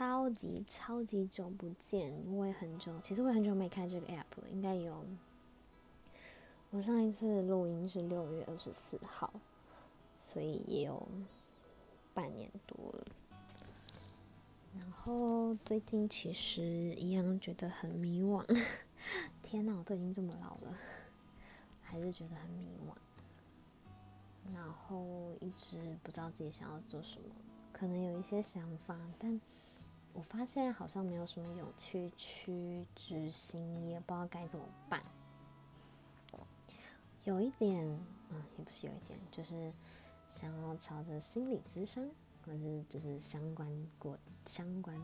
超级超级久不见，我也很久，其实我也很久没开这个 app 了，应该有。我上一次录音是六月二十四号，所以也有半年多了。然后最近其实一样觉得很迷惘。天哪，我都已经这么老了，还是觉得很迷惘。然后一直不知道自己想要做什么，可能有一些想法，但我发现好像没有什么勇气去执行，也不知道该怎么办。有一点，嗯，也不是有一点，就是想要朝着心理咨商，或是就是相关过相关，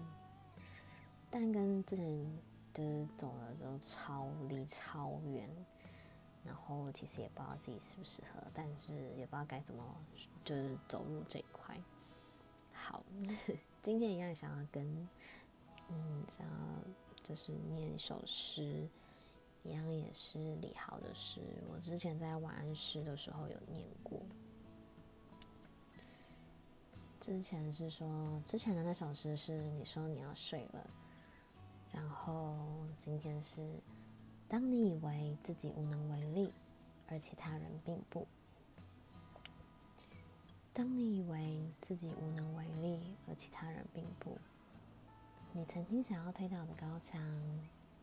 但跟之前。就是走了都超离超远，然后其实也不知道自己适不适合，但是也不知道该怎么就是走入这一块。好，今天一样想要跟嗯，想要就是念一首诗，一样也是李豪的诗。我之前在晚安诗的时候有念过。之前是说，之前的那首诗是你说你要睡了。然后今天是，当你以为自己无能为力，而其他人并不；当你以为自己无能为力，而其他人并不；你曾经想要推倒的高墙，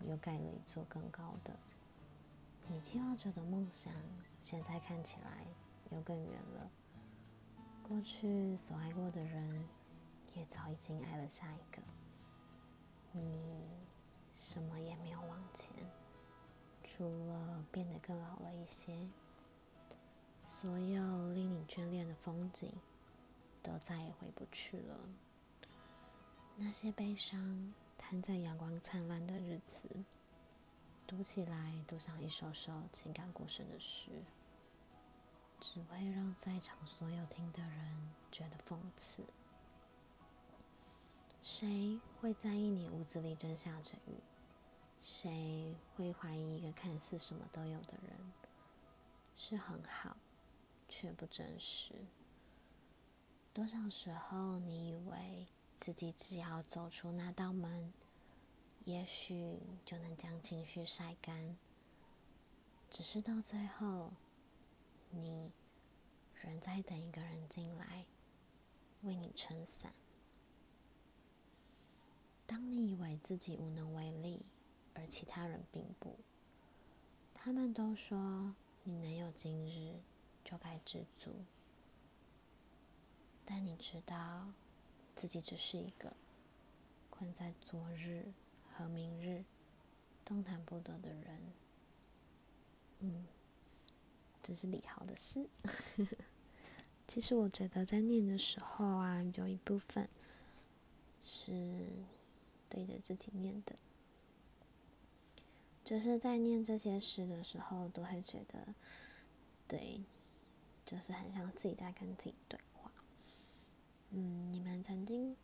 又盖了一座更高的；你计划着的梦想，现在看起来又更远了；过去所爱过的人，也早已经爱了下一个。你什么也没有往前，除了变得更老了一些。所有令你眷恋的风景，都再也回不去了。那些悲伤摊在阳光灿烂的日子，读起来都像一首首情感故事的诗，只会让在场所有听的人觉得讽刺。谁会在意你屋子里正下着雨？谁会怀疑一个看似什么都有的人是很好，却不真实？多少时候，你以为自己只要走出那道门，也许就能将情绪晒干，只是到最后，你仍在等一个人进来，为你撑伞。当你以为自己无能为力，而其他人并不，他们都说你能有今日，就该知足。但你知道，自己只是一个困在昨日和明日动弹不得的人。嗯，这是李豪的诗。其实我觉得在念的时候啊，有一部分是。对着自己念的，就是在念这些诗的时候，都会觉得，对，就是很像自己在跟自己对话。嗯，你们曾经，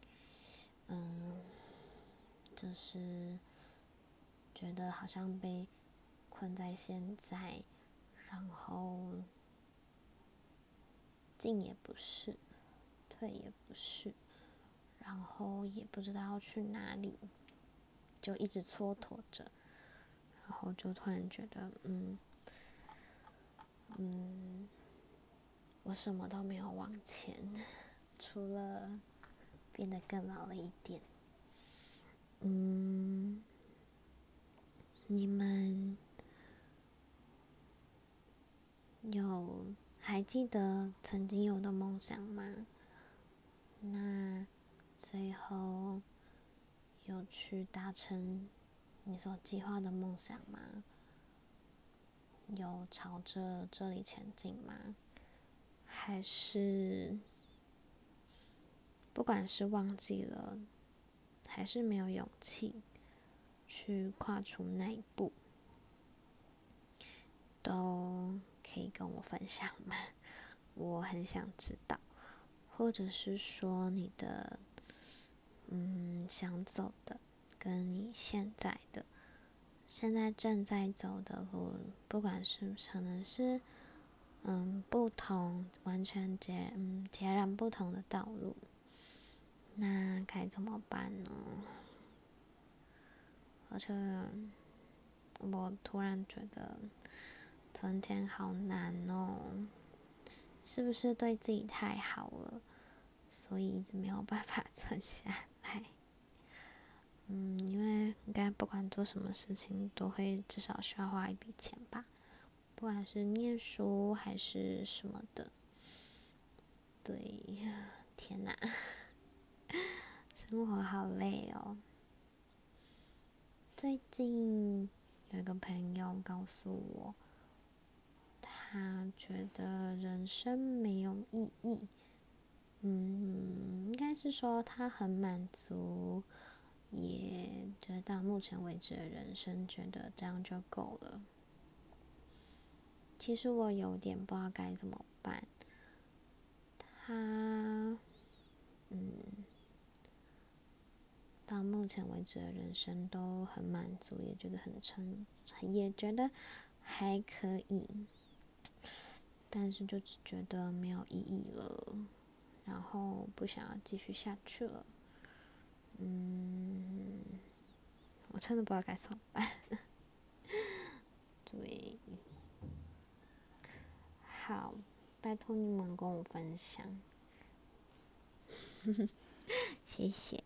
嗯，就是觉得好像被困在现在，然后进也不是，退也不是。然后也不知道去哪里，就一直蹉跎着，然后就突然觉得，嗯，嗯，我什么都没有往前，除了变得更老了一点。嗯，你们有还记得曾经有的梦想吗？那。最后，有去达成你所计划的梦想吗？有朝着这里前进吗？还是不管是忘记了，还是没有勇气去跨出那一步，都可以跟我分享吗？我很想知道，或者是说你的。嗯，想走的，跟你现在的，现在正在走的路，不管是可能是，嗯，不同，完全截，嗯，截然不同的道路，那该怎么办呢？而且，我突然觉得存钱好难哦，是不是对自己太好了，所以一直没有办法 存下来？嗯，因为应该不管做什么事情，都会至少需要花一笔钱吧，不管是念书还是什么的。对呀，天哪！生活好累哦。最近有一个朋友告诉我，他觉得人生没有意义。嗯，应该是说他很满足，也觉得到目前为止的人生，觉得这样就够了。其实我有点不知道该怎么办。他，嗯。到目前为止的人生都很满足，也觉得很成，也觉得还可以，但是就只觉得没有意义了，然后不想要继续下去了。嗯，我真的不知道该怎么办。对，好，拜托你们跟我分享，谢谢。